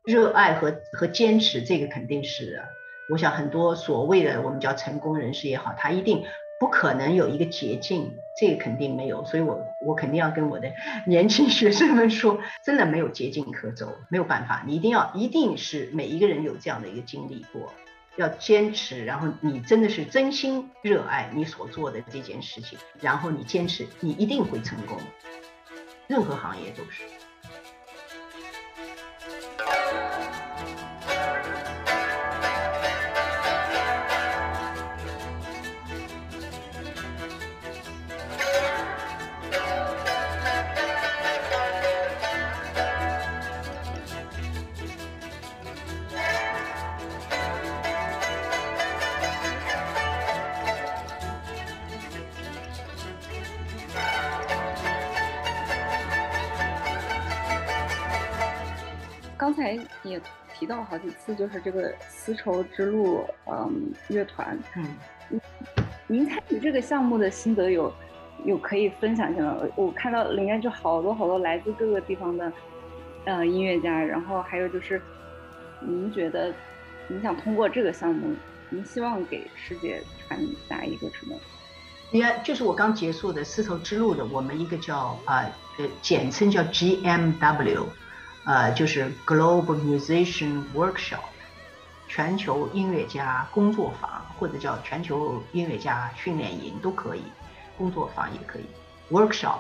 热爱和和坚持，这个肯定是。”我想很多所谓的我们叫成功人士也好，他一定不可能有一个捷径，这个肯定没有。所以我我肯定要跟我的 [laughs] 年轻学生们说，真的没有捷径可走，没有办法，你一定要一定是每一个人有这样的一个经历过，要坚持，然后你真的是真心热爱你所做的这件事情，然后你坚持，你一定会成功。任何行业都是。提到好几次，就是这个丝绸之路，嗯，乐团，嗯，您参与这个项目的心得有有可以分享一下吗？我看到里面就好多好多来自各个地方的，呃，音乐家。然后还有就是，您觉得，您想通过这个项目，您希望给世界传达一个什么？你看，就是我刚结束的丝绸之路的，我们一个叫啊呃，简称叫 GMW，呃，就是 Global Musician Workshop，全球音乐家工作坊，或者叫全球音乐家训练营都可以。工作坊也可以，workshop，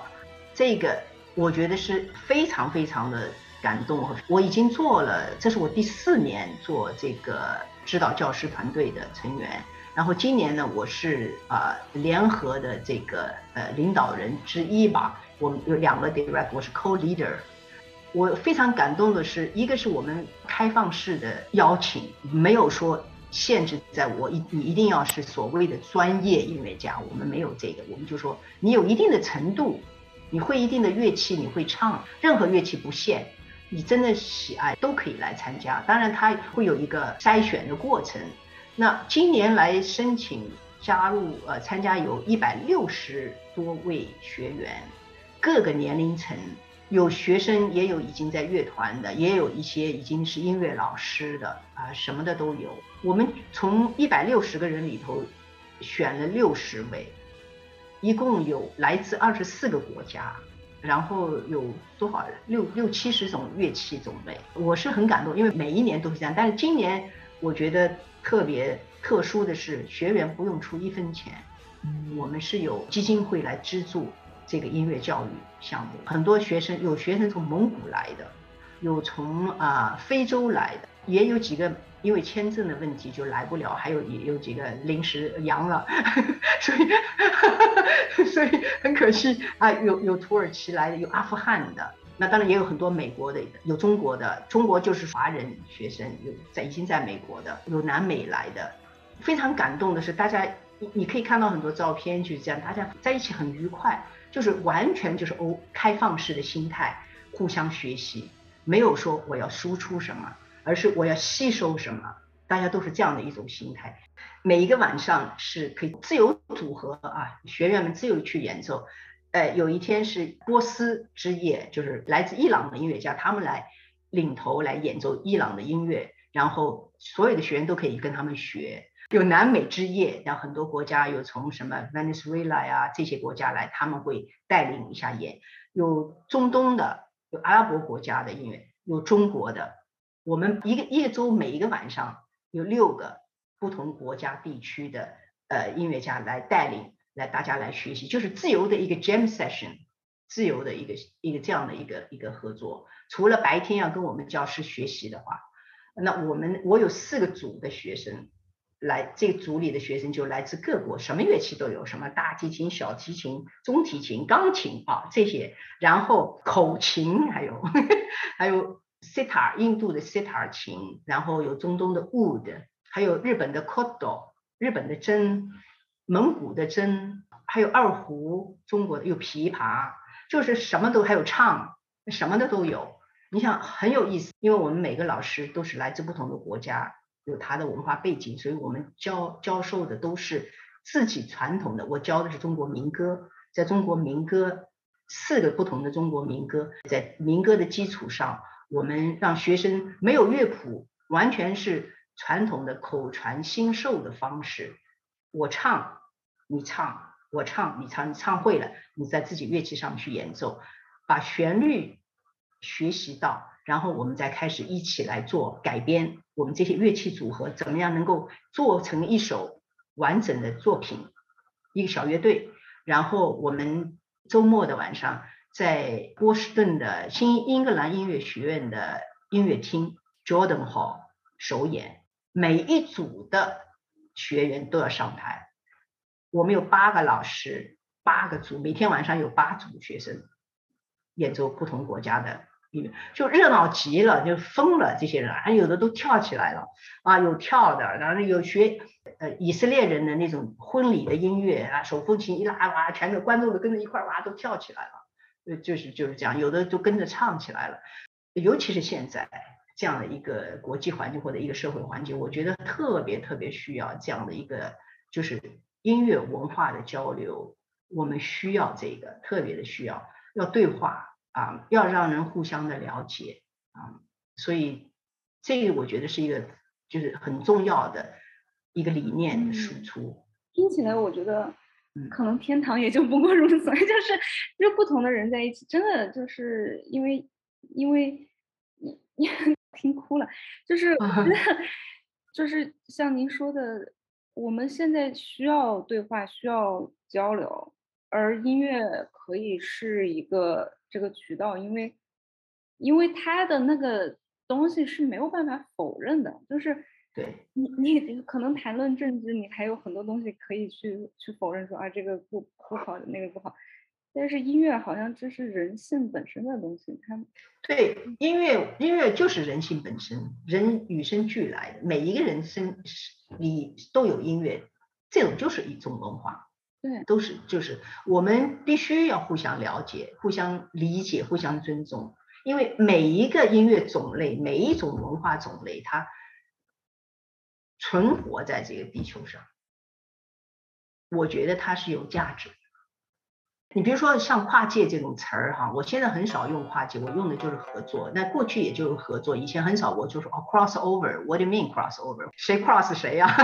这个我觉得是非常非常的感动和。我已经做了，这是我第四年做这个指导教师团队的成员。然后今年呢，我是啊联合的这个呃领导人之一吧。我们有两个 direct，我是 co-leader。我非常感动的是，一个是我们开放式的邀请，没有说。限制在我一你一定要是所谓的专业音乐家，我们没有这个，我们就说你有一定的程度，你会一定的乐器，你会唱，任何乐器不限，你真的喜爱都可以来参加。当然，它会有一个筛选的过程。那今年来申请加入呃参加有一百六十多位学员，各个年龄层。有学生，也有已经在乐团的，也有一些已经是音乐老师的啊，什么的都有。我们从一百六十个人里头选了六十位，一共有来自二十四个国家，然后有多少六六七十种乐器种类。我是很感动，因为每一年都是这样，但是今年我觉得特别特殊的是，学员不用出一分钱，我们是有基金会来资助。这个音乐教育项目，很多学生有学生从蒙古来的，有从啊非洲来的，也有几个因为签证的问题就来不了，还有也有几个临时阳了，[laughs] 所以 [laughs] 所以很可惜啊，有有土耳其来的，有阿富汗的，那当然也有很多美国的，有中国的，中国就是华人学生，有在已经在美国的，有南美来的，非常感动的是大家，你你可以看到很多照片，就是这样，大家在一起很愉快。就是完全就是欧开放式的心态，互相学习，没有说我要输出什么，而是我要吸收什么，大家都是这样的一种心态。每一个晚上是可以自由组合啊，学员们自由去演奏。呃，有一天是波斯之夜，就是来自伊朗的音乐家，他们来领头来演奏伊朗的音乐，然后所有的学员都可以跟他们学。有南美之夜，然后很多国家有从什么 Venezuela 呀这些国家来，他们会带领一下演。有中东的，有阿拉伯国家的音乐，有中国的。我们一个一周每一个晚上有六个不同国家地区的呃音乐家来带领，来大家来学习，就是自由的一个 jam session，自由的一个一个这样的一个一个合作。除了白天要跟我们教师学习的话，那我们我有四个组的学生。来这组里的学生就来自各国，什么乐器都有，什么大提琴、小提琴、中提琴、钢琴啊这些，然后口琴还有还有 sitar，印度的 sitar 琴，然后有中东的 wood，还有日本的 koto，日本的筝，蒙古的筝，还有二胡，中国的有琵琶，就是什么都还有唱，什么的都有。你想很有意思，因为我们每个老师都是来自不同的国家。有他的文化背景，所以我们教教授的都是自己传统的。我教的是中国民歌，在中国民歌四个不同的中国民歌，在民歌的基础上，我们让学生没有乐谱，完全是传统的口传心授的方式。我唱，你唱；我唱，你唱。你唱会了，你在自己乐器上去演奏，把旋律学习到。然后我们再开始一起来做改编，我们这些乐器组合怎么样能够做成一首完整的作品？一个小乐队。然后我们周末的晚上在波士顿的新英格兰音乐学院的音乐厅 Jordan Hall 首演，每一组的学员都要上台。我们有八个老师，八个组，每天晚上有八组学生演奏不同国家的。就热闹极了，就疯了。这些人啊，有的都跳起来了啊，有跳的，然后有学呃以色列人的那种婚礼的音乐啊，手风琴一拉哇，全都观众都跟着一块哇都跳起来了。就是就是这样，有的都跟着唱起来了。尤其是现在这样的一个国际环境或者一个社会环境，我觉得特别特别需要这样的一个就是音乐文化的交流，我们需要这个，特别的需要，要对话啊，要让人互相的了解啊，所以这个我觉得是一个就是很重要的一个理念的输出。听起来我觉得，可能天堂也就不过如此，[laughs] 就是就不同的人在一起，真的就是因为因为你你 [laughs] 听哭了，就是我觉 [laughs] 得就是像您说的。我们现在需要对话，需要交流，而音乐可以是一个这个渠道，因为，因为他的那个东西是没有办法否认的，就是对你你可能谈论政治，你还有很多东西可以去去否认说啊这个不不好，那个不好。但是音乐好像这是人性本身的东西，它对音乐，音乐就是人性本身，人与生俱来的，每一个人生里都有音乐，这种就是一种文化，都是就是我们必须要互相了解、互相理解、互相尊重，因为每一个音乐种类、每一种文化种类，它存活在这个地球上，我觉得它是有价值的。你比如说像跨界这种词儿哈，我现在很少用跨界，我用的就是合作。那过去也就是合作，以前很少我就说哦 cross over，what do you mean cross over？谁 cross 谁呀？[laughs]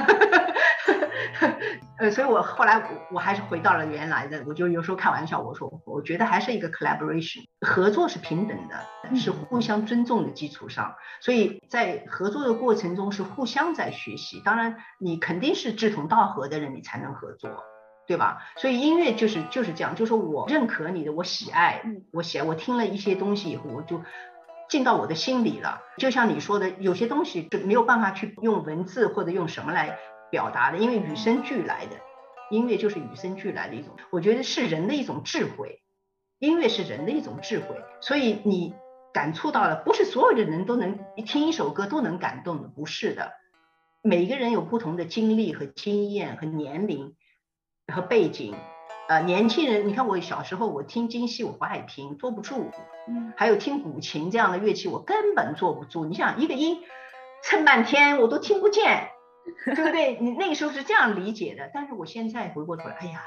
[laughs] 呃，所以我后来我我还是回到了原来的，我就有时候开玩笑我说，我觉得还是一个 collaboration，合作是平等的，是互相尊重的基础上，所以在合作的过程中是互相在学习。当然你肯定是志同道合的人，你才能合作。对吧？所以音乐就是就是这样，就是我认可你的，我喜爱，我喜爱，我听了一些东西以后，我就进到我的心里了。就像你说的，有些东西是没有办法去用文字或者用什么来表达的，因为与生俱来的音乐就是与生俱来的一种，我觉得是人的一种智慧，音乐是人的一种智慧。所以你感触到了，不是所有的人都能听一首歌都能感动的，不是的，每个人有不同的经历和经验和年龄。和背景，呃，年轻人，你看我小时候我听京戏我不爱听，坐不住，嗯，还有听古琴这样的乐器我根本坐不住。你想一个音蹭半天我都听不见，对不对？你那个时候是这样理解的，但是我现在回过头来，哎呀，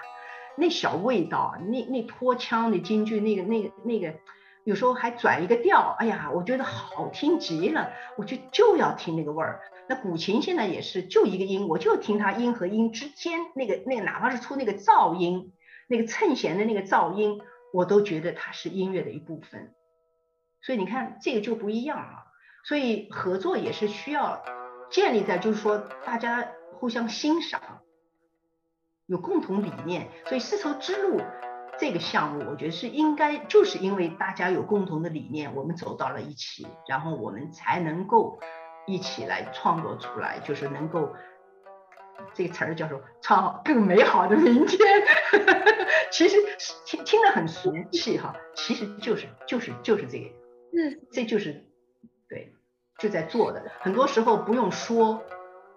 那小味道，那那拖腔的京剧，那个那个那个，有时候还转一个调，哎呀，我觉得好听极了，我就就要听那个味儿。那古琴现在也是就一个音，我就听它音和音之间那个那个，哪怕是出那个噪音，那个衬弦的那个噪音，我都觉得它是音乐的一部分。所以你看这个就不一样了。所以合作也是需要建立在就是说大家互相欣赏，有共同理念。所以丝绸之路这个项目，我觉得是应该就是因为大家有共同的理念，我们走到了一起，然后我们才能够。一起来创作出来，就是能够这个词儿叫做创更美好的明天。[laughs] 其实听听着很俗气哈，其实就是就是就是这个，嗯，这就是就在做的。很多时候不用说。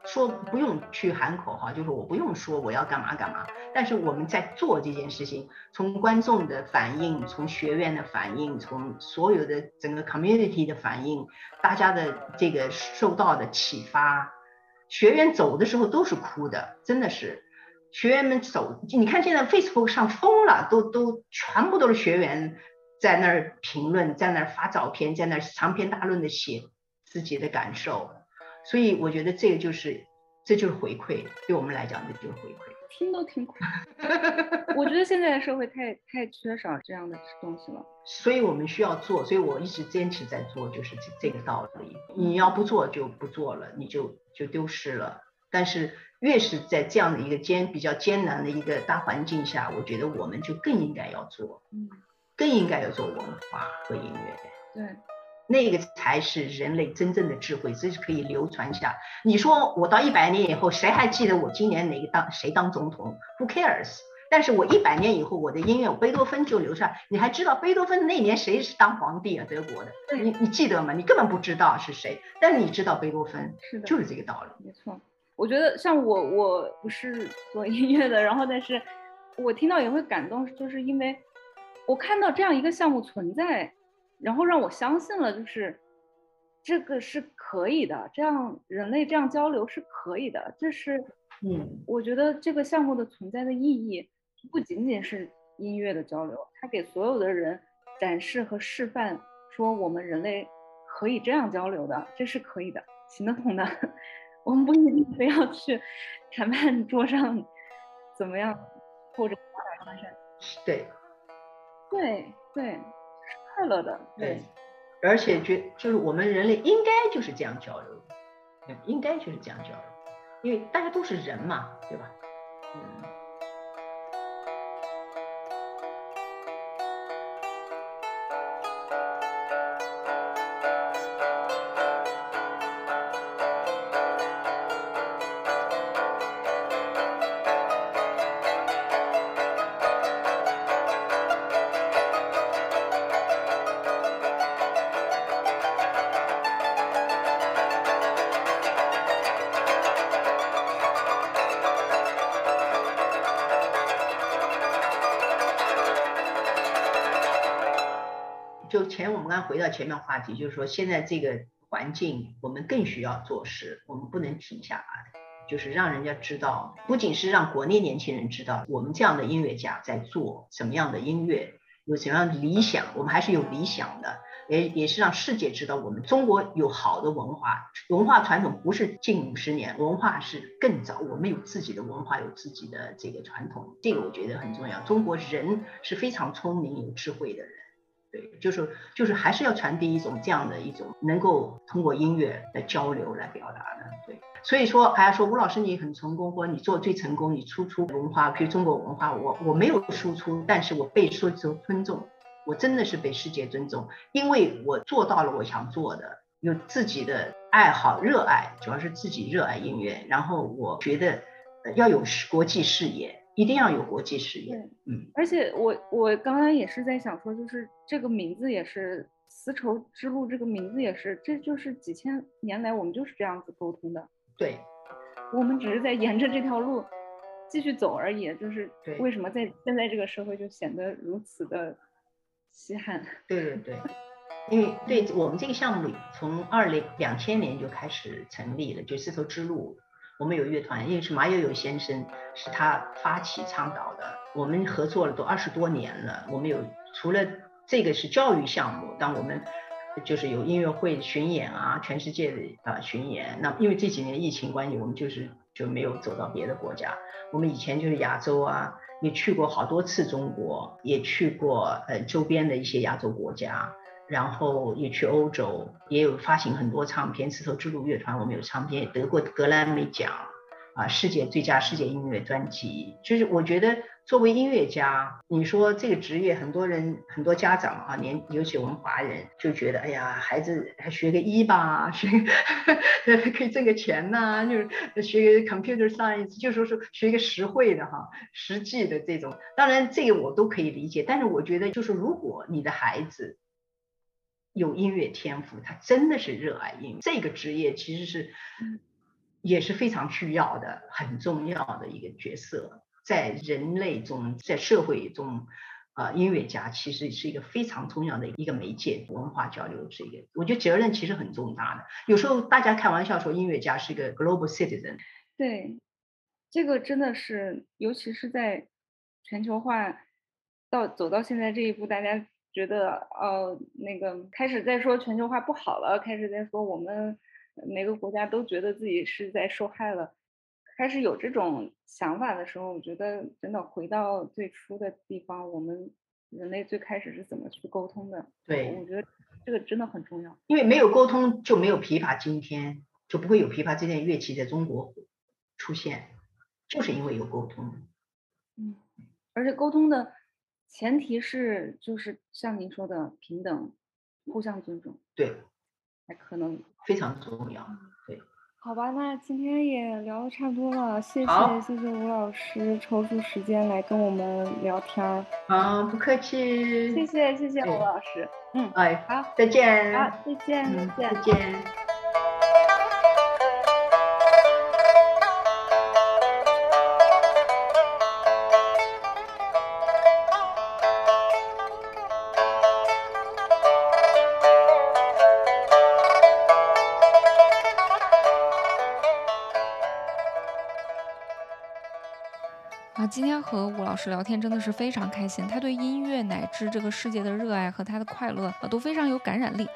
说不用去喊口号，就是我不用说我要干嘛干嘛。但是我们在做这件事情，从观众的反应，从学院的反应，从所有的整个 community 的反应，大家的这个受到的启发，学员走的时候都是哭的，真的是。学员们走，你看现在 Facebook 上疯了，都都全部都是学员在那儿评论，在那儿发照片，在那儿长篇大论的写自己的感受。所以我觉得这个就是，这就是回馈，对我们来讲，这就是回馈。听都听苦。[laughs] 我觉得现在的社会太太缺少这样的东西了。所以我们需要做，所以我一直坚持在做，就是这这个道理。你要不做就不做了，你就就丢失了。但是越是在这样的一个艰比较艰难的一个大环境下，我觉得我们就更应该要做，嗯，更应该要做文化和音乐。对。那个才是人类真正的智慧，这是可以流传下。你说我到一百年以后，谁还记得我今年哪个当谁当总统？Who cares？但是我一百年以后，我的音乐贝多芬就留下。你还知道贝多芬那年谁是当皇帝啊？德国的，你你记得吗？你根本不知道是谁，但你知道贝多芬，是的，就是这个道理。没错，我觉得像我，我不是做音乐的，然后但是我听到也会感动，就是因为我看到这样一个项目存在。然后让我相信了，就是这个是可以的，这样人类这样交流是可以的，这是，嗯，我觉得这个项目的存在的意义不仅仅是音乐的交流，它给所有的人展示和示范，说我们人类可以这样交流的，这是可以的，行得通的。[laughs] 我们不一定非要去谈判桌上怎么样，或者发展山。对，对对，是快乐的。对，而且觉就是我们人类应该就是这样交流，应该就是这样交流，因为大家都是人嘛，对吧？嗯。回到前面话题，就是说现在这个环境，我们更需要做事，我们不能停下来，就是让人家知道，不仅是让国内年轻人知道，我们这样的音乐家在做什么样的音乐，有什么样的理想，我们还是有理想的，也也是让世界知道我们中国有好的文化，文化传统不是近五十年，文化是更早，我们有自己的文化，有自己的这个传统，这个我觉得很重要。中国人是非常聪明有智慧的人。对，就是就是还是要传递一种这样的一种能够通过音乐的交流来表达的。对，所以说还要说吴老师你很成功，或者你做最成功，你输出文化，比如中国文化，我我没有输出，但是我被受尊重，我真的是被世界尊重，因为我做到了我想做的，有自己的爱好，热爱，主要是自己热爱音乐，然后我觉得要有国际视野。一定要有国际视野。嗯，而且我我刚刚也是在想说，就是这个名字也是丝绸之路，这个名字也是，这就是几千年来我们就是这样子沟通的。对，我们只是在沿着这条路继续走而已。就是为什么在现在这个社会就显得如此的稀罕？对对对，因为对我们这个项目从二零两千年就开始成立了，就丝绸之路。我们有乐团，因为是马友友先生是他发起倡导的。我们合作了都二十多年了。我们有除了这个是教育项目，当我们就是有音乐会巡演啊，全世界的啊巡演。那因为这几年疫情关系，我们就是就没有走到别的国家。我们以前就是亚洲啊，也去过好多次中国，也去过呃周边的一些亚洲国家。然后也去欧洲，也有发行很多唱片。丝绸之路乐团，我们有唱片，得过格莱美奖，啊，世界最佳世界音乐专辑。就是我觉得，作为音乐家，你说这个职业，很多人很多家长啊，年尤其我们华人就觉得，哎呀，孩子还学个医吧，学 [laughs] 可以挣个钱呐，就是学个 computer science，就说是学一个实惠的哈，实际的这种。当然这个我都可以理解，但是我觉得，就是如果你的孩子，有音乐天赋，他真的是热爱音乐。这个职业其实是也是非常需要的，很重要的一个角色，在人类中，在社会中，呃，音乐家其实是一个非常重要的一个媒介，文化交流是一个，我觉得责任其实很重大的。有时候大家开玩笑说，音乐家是一个 global citizen。对，这个真的是，尤其是在全球化到走到现在这一步，大家。觉得呃那个开始在说全球化不好了，开始在说我们每个国家都觉得自己是在受害了，开始有这种想法的时候，我觉得真的回到最初的地方，我们人类最开始是怎么去沟通的？对，我觉得这个真的很重要。因为没有沟通，就没有琵琶，今天就不会有琵琶这件乐器在中国出现，就是因为有沟通。嗯，而且沟通的。前提是就是像您说的平等，互相尊重，对，还可能非常重要，对。好吧，那今天也聊的差不多了，谢谢谢谢吴老师抽出时间来跟我们聊天儿。好，不客气。谢谢谢谢吴老师。嗯，哎，好，再见。好，再见，再见。啊，今天和吴老师聊天真的是非常开心，他对音乐乃至这个世界的热爱和他的快乐啊，都非常有感染力。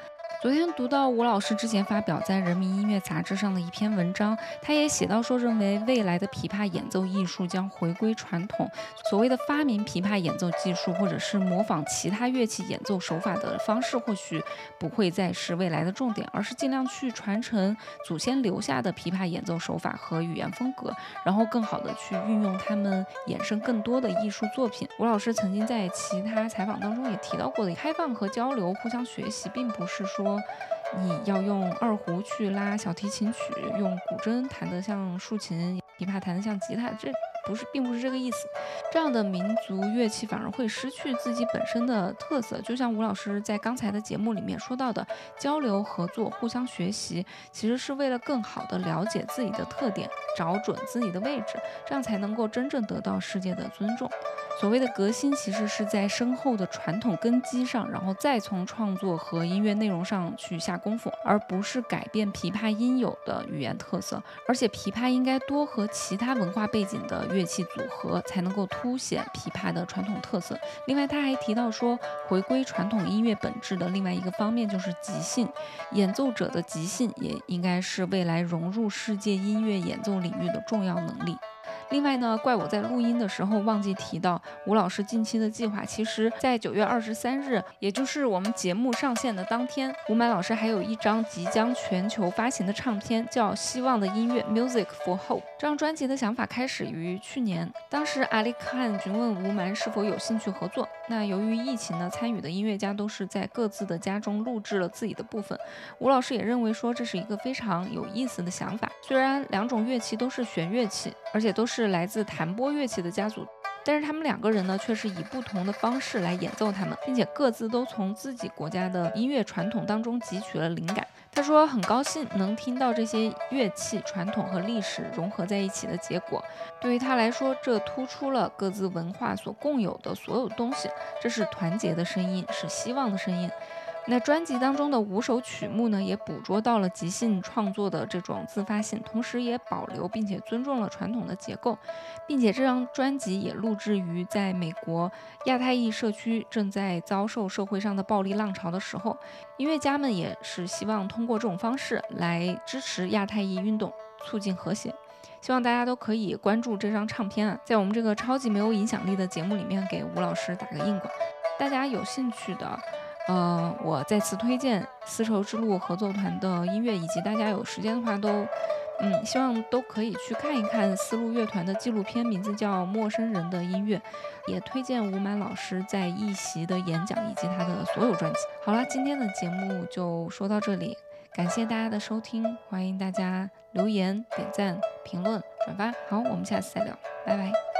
昨天读到吴老师之前发表在《人民音乐杂志》上的一篇文章，他也写到说，认为未来的琵琶演奏艺术将回归传统，所谓的发明琵琶演奏技术，或者是模仿其他乐器演奏手法的方式，或许不会再是未来的重点，而是尽量去传承祖先留下的琵琶演奏手法和语言风格，然后更好的去运用它们，衍生更多的艺术作品。吴老师曾经在其他采访当中也提到过的，开放和交流，互相学习，并不是说。你要用二胡去拉小提琴曲，用古筝弹得像竖琴，琵琶弹得像吉他，这不是，并不是这个意思。这样的民族乐器反而会失去自己本身的特色。就像吴老师在刚才的节目里面说到的，交流合作、互相学习，其实是为了更好的了解自己的特点，找准自己的位置，这样才能够真正得到世界的尊重。所谓的革新，其实是在深厚的传统根基上，然后再从创作和音乐内容上去下功夫，而不是改变琵琶应有的语言特色。而且，琵琶应该多和其他文化背景的乐器组合，才能够凸显琵琶的传统特色。另外，他还提到说，回归传统音乐本质的另外一个方面就是即兴，演奏者的即兴也应该是未来融入世界音乐演奏领域的重要能力。另外呢，怪我在录音的时候忘记提到吴老师近期的计划。其实，在九月二十三日，也就是我们节目上线的当天，吴满老师还有一张即将全球发行的唱片，叫《希望的音乐》（Music for Hope）。这张专辑的想法开始于去年，当时阿里克汗询问吴满是否有兴趣合作。那由于疫情呢，参与的音乐家都是在各自的家中录制了自己的部分。吴老师也认为说这是一个非常有意思的想法。虽然两种乐器都是弦乐器，而且都是是来自弹拨乐器的家族，但是他们两个人呢，却是以不同的方式来演奏它们，并且各自都从自己国家的音乐传统当中汲取了灵感。他说很高兴能听到这些乐器传统和历史融合在一起的结果。对于他来说，这突出了各自文化所共有的所有东西。这是团结的声音，是希望的声音。那专辑当中的五首曲目呢，也捕捉到了即兴创作的这种自发性，同时也保留并且尊重了传统的结构，并且这张专辑也录制于在美国亚太裔社区正在遭受社会上的暴力浪潮的时候，音乐家们也是希望通过这种方式来支持亚太裔运动，促进和谐。希望大家都可以关注这张唱片啊，在我们这个超级没有影响力的节目里面给吴老师打个硬广，大家有兴趣的。呃，我再次推荐丝绸之路合作团的音乐，以及大家有时间的话都，嗯，希望都可以去看一看丝路乐团的纪录片，名字叫《陌生人的音乐》，也推荐吴满老师在一席的演讲以及他的所有专辑。好了，今天的节目就说到这里，感谢大家的收听，欢迎大家留言、点赞、评论、转发。好，我们下次再聊，拜拜。